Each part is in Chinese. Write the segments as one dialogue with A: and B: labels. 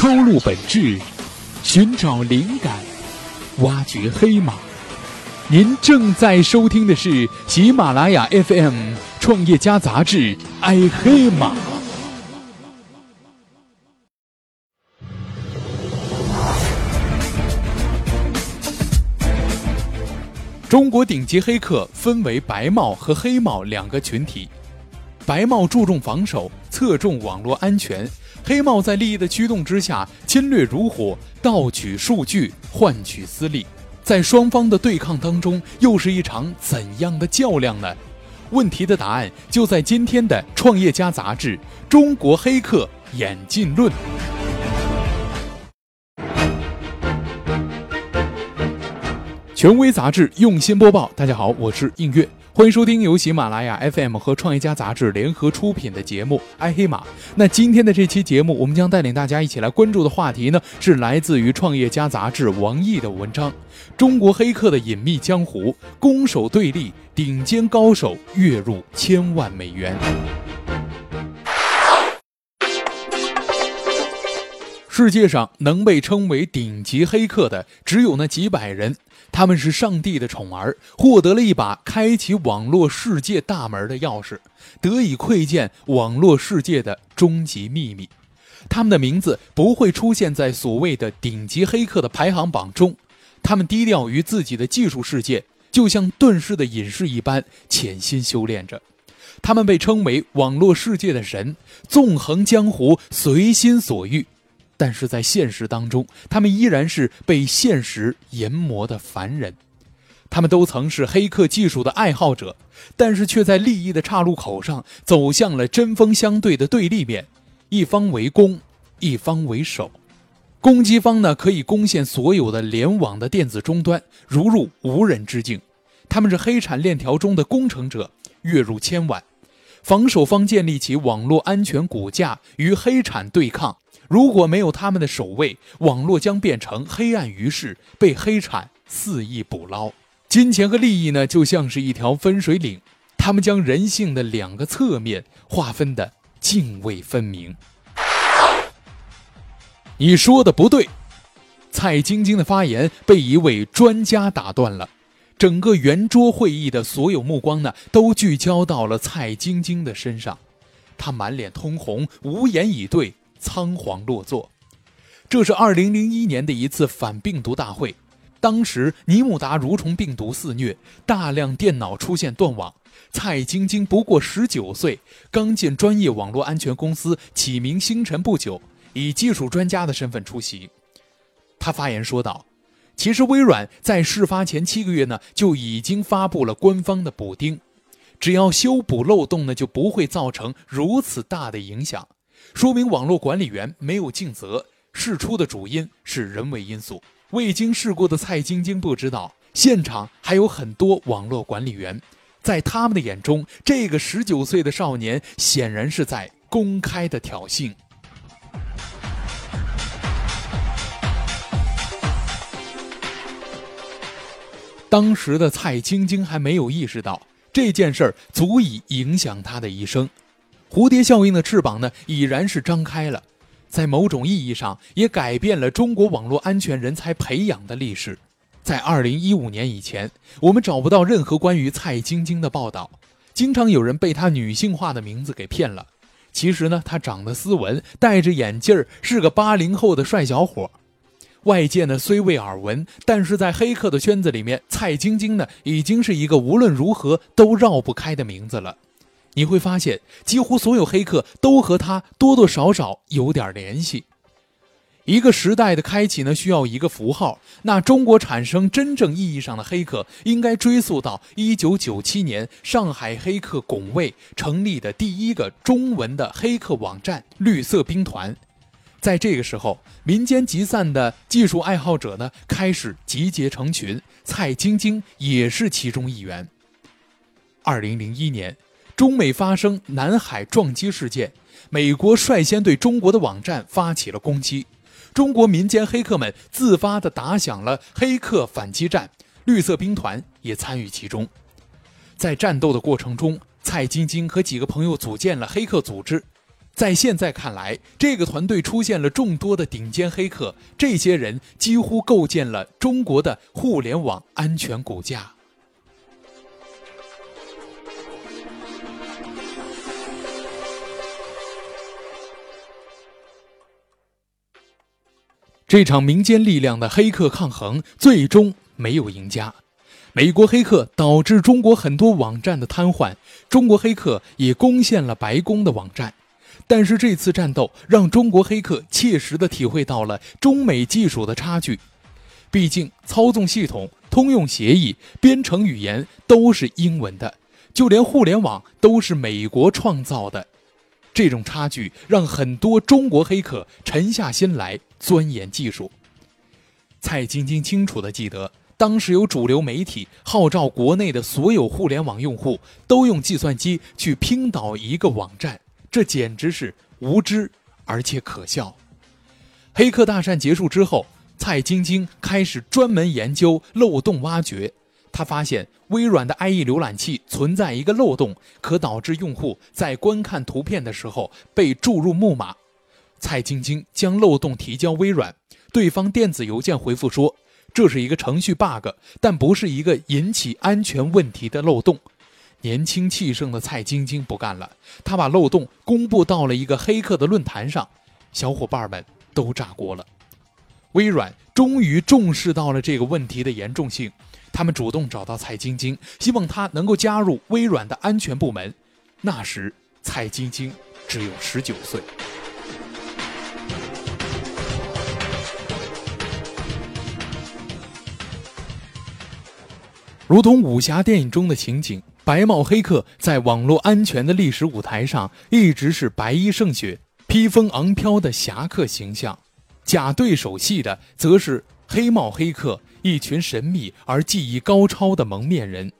A: 抽露本质，寻找灵感，挖掘黑马。您正在收听的是喜马拉雅 FM 创业家杂志《爱黑马》。中国顶级黑客分为白帽和黑帽两个群体，白帽注重防守，侧重网络安全；黑帽在利益的驱动之下，侵略如火，盗取数据，换取私利。在双方的对抗当中，又是一场怎样的较量呢？问题的答案就在今天的《创业家》杂志《中国黑客演进论》。权威杂志用心播报，大家好，我是映月，欢迎收听由喜马拉雅 FM 和创业家杂志联合出品的节目《爱黑马》。那今天的这期节目，我们将带领大家一起来关注的话题呢，是来自于创业家杂志王毅的文章《中国黑客的隐秘江湖：攻守对立，顶尖高手月入千万美元》。世界上能被称为顶级黑客的，只有那几百人。他们是上帝的宠儿，获得了一把开启网络世界大门的钥匙，得以窥见网络世界的终极秘密。他们的名字不会出现在所谓的顶级黑客的排行榜中，他们低调于自己的技术世界，就像遁世的隐士一般潜心修炼着。他们被称为网络世界的神，纵横江湖，随心所欲。但是在现实当中，他们依然是被现实研磨的凡人。他们都曾是黑客技术的爱好者，但是却在利益的岔路口上走向了针锋相对的对立面，一方为攻，一方为守。攻击方呢，可以攻陷所有的联网的电子终端，如入无人之境。他们是黑产链条中的工程者，月入千万。防守方建立起网络安全骨架，与黑产对抗。如果没有他们的守卫，网络将变成黑暗于世，被黑产肆意捕捞。金钱和利益呢，就像是一条分水岭，他们将人性的两个侧面划分的泾渭分明。你说的不对，蔡晶晶的发言被一位专家打断了，整个圆桌会议的所有目光呢，都聚焦到了蔡晶晶的身上，她满脸通红，无言以对。仓皇落座。这是二零零一年的一次反病毒大会，当时尼姆达蠕虫病毒肆虐，大量电脑出现断网。蔡晶晶不过十九岁，刚进专业网络安全公司启明星辰不久，以技术专家的身份出席。他发言说道：“其实微软在事发前七个月呢，就已经发布了官方的补丁，只要修补漏洞呢，就不会造成如此大的影响。”说明网络管理员没有尽责，事出的主因是人为因素。未经事过的蔡晶晶不知道，现场还有很多网络管理员，在他们的眼中，这个十九岁的少年显然是在公开的挑衅。当时的蔡晶晶还没有意识到这件事儿足以影响他的一生。蝴蝶效应的翅膀呢，已然是张开了，在某种意义上也改变了中国网络安全人才培养的历史。在二零一五年以前，我们找不到任何关于蔡晶晶的报道，经常有人被她女性化的名字给骗了。其实呢，她长得斯文，戴着眼镜儿，是个八零后的帅小伙。外界呢虽未耳闻，但是在黑客的圈子里面，蔡晶晶呢已经是一个无论如何都绕不开的名字了。你会发现，几乎所有黑客都和他多多少少有点联系。一个时代的开启呢，需要一个符号。那中国产生真正意义上的黑客，应该追溯到一九九七年上海黑客拱卫成立的第一个中文的黑客网站“绿色兵团”。在这个时候，民间集散的技术爱好者呢，开始集结成群，蔡晶晶也是其中一员。二零零一年。中美发生南海撞击事件，美国率先对中国的网站发起了攻击，中国民间黑客们自发地打响了黑客反击战，绿色兵团也参与其中。在战斗的过程中，蔡晶晶和几个朋友组建了黑客组织，在现在看来，这个团队出现了众多的顶尖黑客，这些人几乎构建了中国的互联网安全骨架。这场民间力量的黑客抗衡最终没有赢家，美国黑客导致中国很多网站的瘫痪，中国黑客也攻陷了白宫的网站。但是这次战斗让中国黑客切实的体会到了中美技术的差距，毕竟操纵系统、通用协议、编程语言都是英文的，就连互联网都是美国创造的。这种差距让很多中国黑客沉下心来钻研技术。蔡晶晶清楚地记得，当时有主流媒体号召国内的所有互联网用户都用计算机去拼导一个网站，这简直是无知而且可笑。黑客大战结束之后，蔡晶晶开始专门研究漏洞挖掘。他发现微软的 IE 浏览器存在一个漏洞，可导致用户在观看图片的时候被注入木马。蔡晶晶将漏洞提交微软，对方电子邮件回复说这是一个程序 bug，但不是一个引起安全问题的漏洞。年轻气盛的蔡晶晶不干了，他把漏洞公布到了一个黑客的论坛上，小伙伴们都炸锅了。微软终于重视到了这个问题的严重性。他们主动找到蔡晶晶，希望她能够加入微软的安全部门。那时，蔡晶晶只有十九岁。如同武侠电影中的情景，白帽黑客在网络安全的历史舞台上一直是白衣胜雪、披风昂飘的侠客形象，假对手戏的则是黑帽黑客。一群神秘而技艺高超的蒙面人，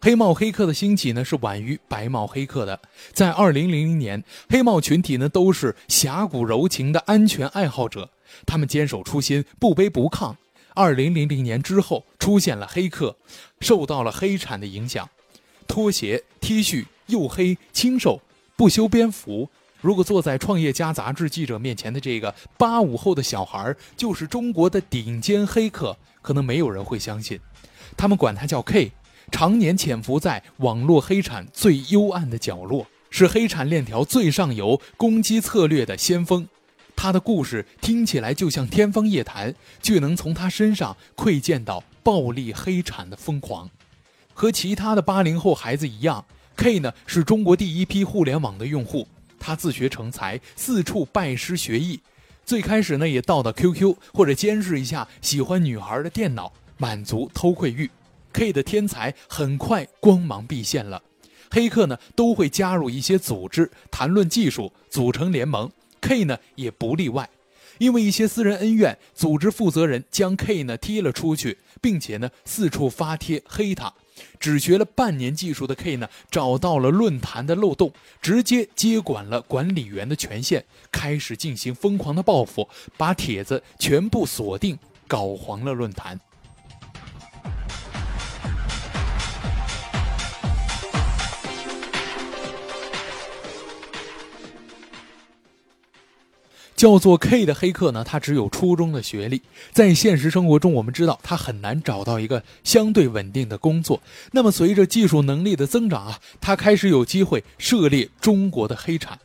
A: 黑帽黑客的兴起呢是晚于白帽黑客的。在二零零零年，黑帽群体呢都是侠骨柔情的安全爱好者，他们坚守初心，不卑不亢。二零零零年之后，出现了黑客，受到了黑产的影响，拖鞋、T 恤又黑、清瘦、不修边幅。如果坐在《创业家》杂志记者面前的这个八五后的小孩就是中国的顶尖黑客，可能没有人会相信。他们管他叫 K，常年潜伏在网络黑产最幽暗的角落，是黑产链条最上游攻击策略的先锋。他的故事听起来就像天方夜谭，却能从他身上窥见到暴力黑产的疯狂。和其他的八零后孩子一样，K 呢是中国第一批互联网的用户。他自学成才，四处拜师学艺。最开始呢，也盗盗 QQ 或者监视一下喜欢女孩的电脑，满足偷窥欲。K 的天才很快光芒毕现了。黑客呢，都会加入一些组织，谈论技术，组成联盟。K 呢，也不例外。因为一些私人恩怨，组织负责人将 K 呢踢了出去，并且呢四处发帖黑他。只学了半年技术的 K 呢，找到了论坛的漏洞，直接接管了管理员的权限，开始进行疯狂的报复，把帖子全部锁定，搞黄了论坛。叫做 K 的黑客呢，他只有初中的学历，在现实生活中，我们知道他很难找到一个相对稳定的工作。那么，随着技术能力的增长啊，他开始有机会涉猎中国的黑产。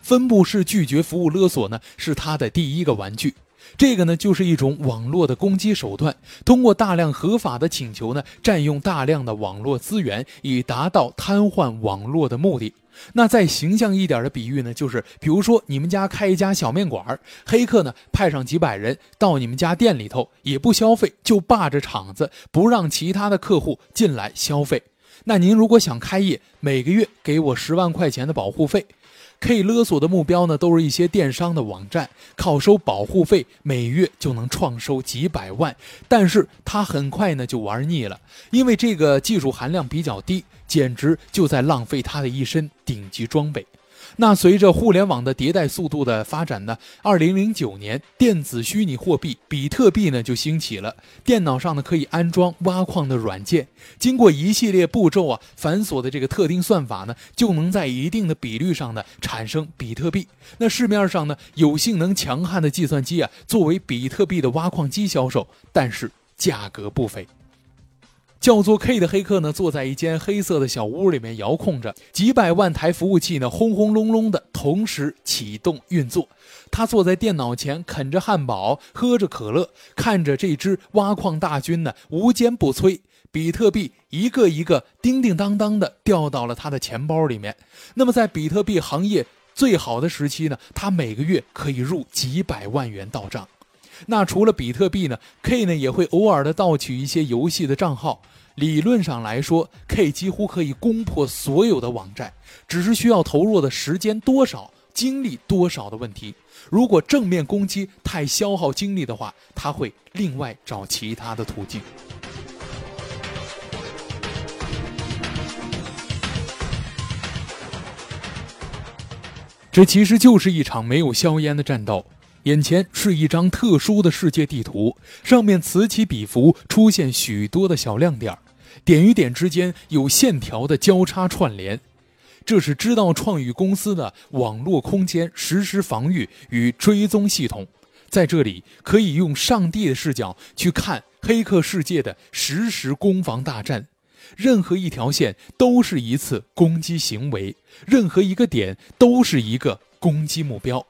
A: 分布式拒绝服务勒索呢，是他的第一个玩具。这个呢，就是一种网络的攻击手段，通过大量合法的请求呢，占用大量的网络资源，以达到瘫痪网络的目的。那再形象一点的比喻呢，就是比如说你们家开一家小面馆，黑客呢派上几百人到你们家店里头，也不消费，就霸着场子，不让其他的客户进来消费。那您如果想开业，每个月给我十万块钱的保护费。可以勒索的目标呢，都是一些电商的网站，靠收保护费，每月就能创收几百万。但是他很快呢就玩腻了，因为这个技术含量比较低，简直就在浪费他的一身顶级装备。那随着互联网的迭代速度的发展呢，二零零九年电子虚拟货币比特币呢就兴起了。电脑上呢可以安装挖矿的软件，经过一系列步骤啊繁琐的这个特定算法呢，就能在一定的比率上呢产生比特币。那市面上呢有性能强悍的计算机啊作为比特币的挖矿机销售，但是价格不菲。叫做 K 的黑客呢，坐在一间黑色的小屋里面，遥控着几百万台服务器呢，轰轰隆隆的同时启动运作。他坐在电脑前，啃着汉堡，喝着可乐，看着这支挖矿大军呢，无坚不摧。比特币一个一个叮叮当当的掉到了他的钱包里面。那么，在比特币行业最好的时期呢，他每个月可以入几百万元到账。那除了比特币呢，K 呢也会偶尔的盗取一些游戏的账号。理论上来说，K 几乎可以攻破所有的网站，只是需要投入的时间多少、精力多少的问题。如果正面攻击太消耗精力的话，他会另外找其他的途径。这其实就是一场没有硝烟的战斗。眼前是一张特殊的世界地图，上面此起彼伏出现许多的小亮点，点与点之间有线条的交叉串联。这是知道创宇公司的网络空间实时防御与追踪系统，在这里可以用上帝的视角去看黑客世界的实时攻防大战，任何一条线都是一次攻击行为，任何一个点都是一个攻击目标。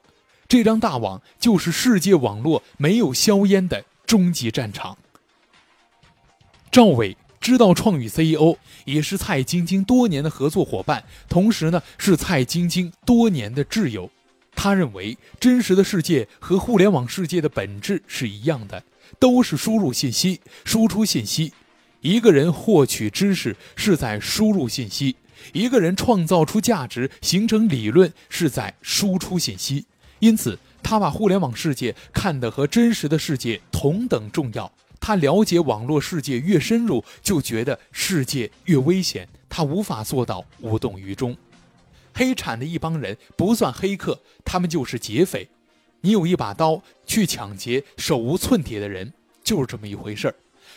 A: 这张大网就是世界网络没有硝烟的终极战场。赵伟知道创宇 CEO，也是蔡晶晶多年的合作伙伴，同时呢是蔡晶晶多年的挚友。他认为，真实的世界和互联网世界的本质是一样的，都是输入信息、输出信息。一个人获取知识是在输入信息，一个人创造出价值、形成理论是在输出信息。因此，他把互联网世界看得和真实的世界同等重要。他了解网络世界越深入，就觉得世界越危险。他无法做到无动于衷。黑产的一帮人不算黑客，他们就是劫匪。你有一把刀去抢劫手无寸铁的人，就是这么一回事儿。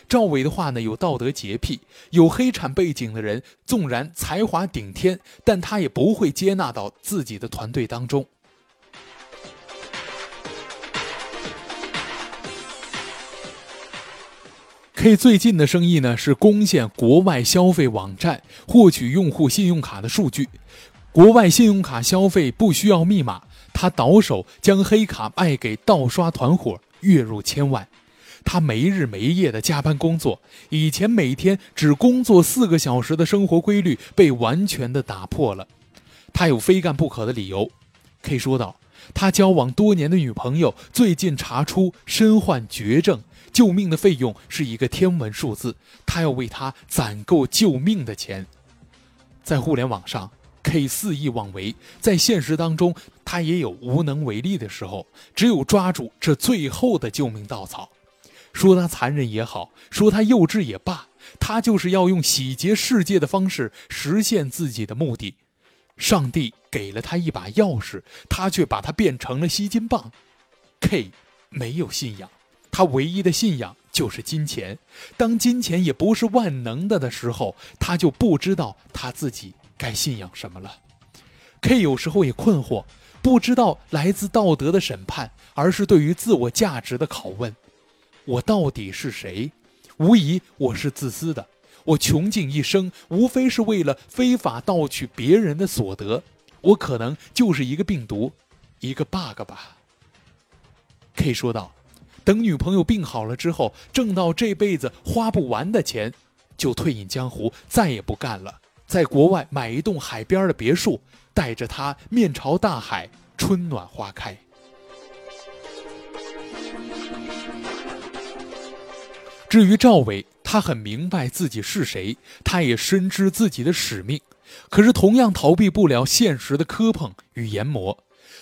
A: 赵伟的话呢，有道德洁癖，有黑产背景的人，纵然才华顶天，但他也不会接纳到自己的团队当中。K 最近的生意呢是攻陷国外消费网站，获取用户信用卡的数据。国外信用卡消费不需要密码，他倒手将黑卡卖给盗刷团伙，月入千万。他没日没夜的加班工作，以前每天只工作四个小时的生活规律被完全的打破了。他有非干不可的理由，K 说道。他交往多年的女朋友最近查出身患绝症。救命的费用是一个天文数字，他要为他攒够救命的钱。在互联网上，K 肆意妄为；在现实当中，他也有无能为力的时候。只有抓住这最后的救命稻草，说他残忍也好，说他幼稚也罢，他就是要用洗劫世界的方式实现自己的目的。上帝给了他一把钥匙，他却把它变成了吸金棒。K 没有信仰。他唯一的信仰就是金钱，当金钱也不是万能的的时候，他就不知道他自己该信仰什么了。K 有时候也困惑，不知道来自道德的审判，而是对于自我价值的拷问：我到底是谁？无疑我是自私的，我穷尽一生，无非是为了非法盗取别人的所得。我可能就是一个病毒，一个 bug 吧。K 说道。等女朋友病好了之后，挣到这辈子花不完的钱，就退隐江湖，再也不干了。在国外买一栋海边的别墅，带着她面朝大海，春暖花开。至于赵伟，他很明白自己是谁，他也深知自己的使命，可是同样逃避不了现实的磕碰与研磨。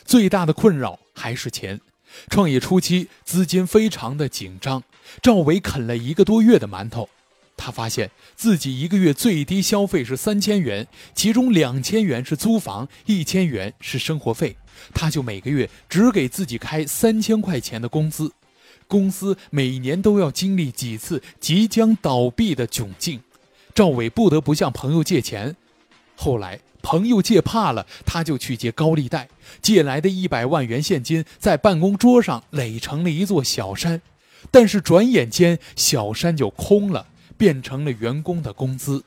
A: 最大的困扰还是钱。创业初期资金非常的紧张，赵伟啃了一个多月的馒头，他发现自己一个月最低消费是三千元，其中两千元是租房，一千元是生活费，他就每个月只给自己开三千块钱的工资。公司每年都要经历几次即将倒闭的窘境，赵伟不得不向朋友借钱。后来朋友借怕了，他就去借高利贷，借来的一百万元现金在办公桌上垒成了一座小山。但是转眼间，小山就空了，变成了员工的工资。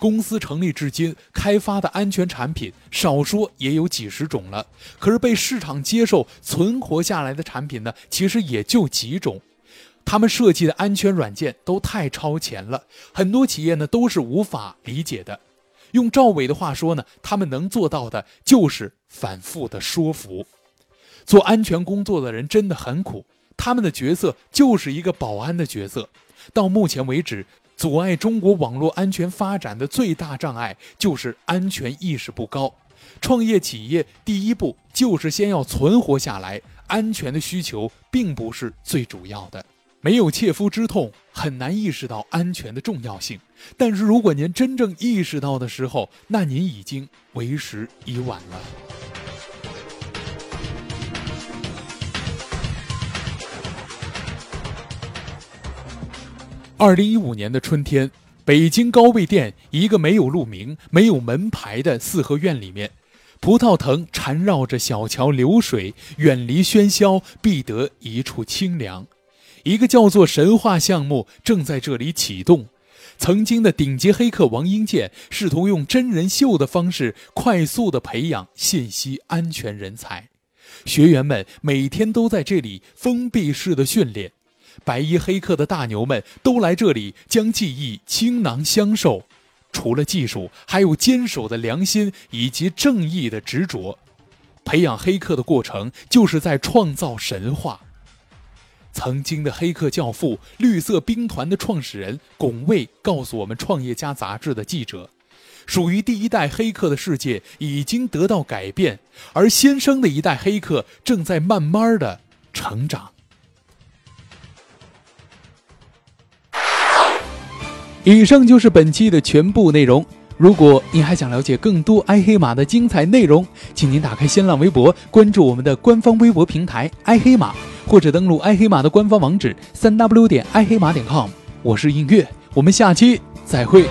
A: 公司成立至今，开发的安全产品少说也有几十种了。可是被市场接受、存活下来的产品呢，其实也就几种。他们设计的安全软件都太超前了，很多企业呢都是无法理解的。用赵伟的话说呢，他们能做到的就是反复的说服。做安全工作的人真的很苦，他们的角色就是一个保安的角色。到目前为止。阻碍中国网络安全发展的最大障碍就是安全意识不高。创业企业第一步就是先要存活下来，安全的需求并不是最主要的。没有切肤之痛，很难意识到安全的重要性。但是如果您真正意识到的时候，那您已经为时已晚了。二零一五年的春天，北京高碑店一个没有路名、没有门牌的四合院里面，葡萄藤缠绕着小桥流水，远离喧嚣，必得一处清凉。一个叫做“神话”项目正在这里启动。曾经的顶级黑客王英健试图用真人秀的方式快速的培养信息安全人才，学员们每天都在这里封闭式的训练。白衣黑客的大牛们都来这里将记忆倾囊相授，除了技术，还有坚守的良心以及正义的执着。培养黑客的过程就是在创造神话。曾经的黑客教父、绿色兵团的创始人龚卫告诉我们，《创业家》杂志的记者，属于第一代黑客的世界已经得到改变，而新生的一代黑客正在慢慢的成长。以上就是本期的全部内容。如果您还想了解更多爱黑马的精彩内容，请您打开新浪微博，关注我们的官方微博平台“爱黑马”，或者登录爱黑马的官方网址三 w 点爱黑马点 com。我是音乐，我们下期再会。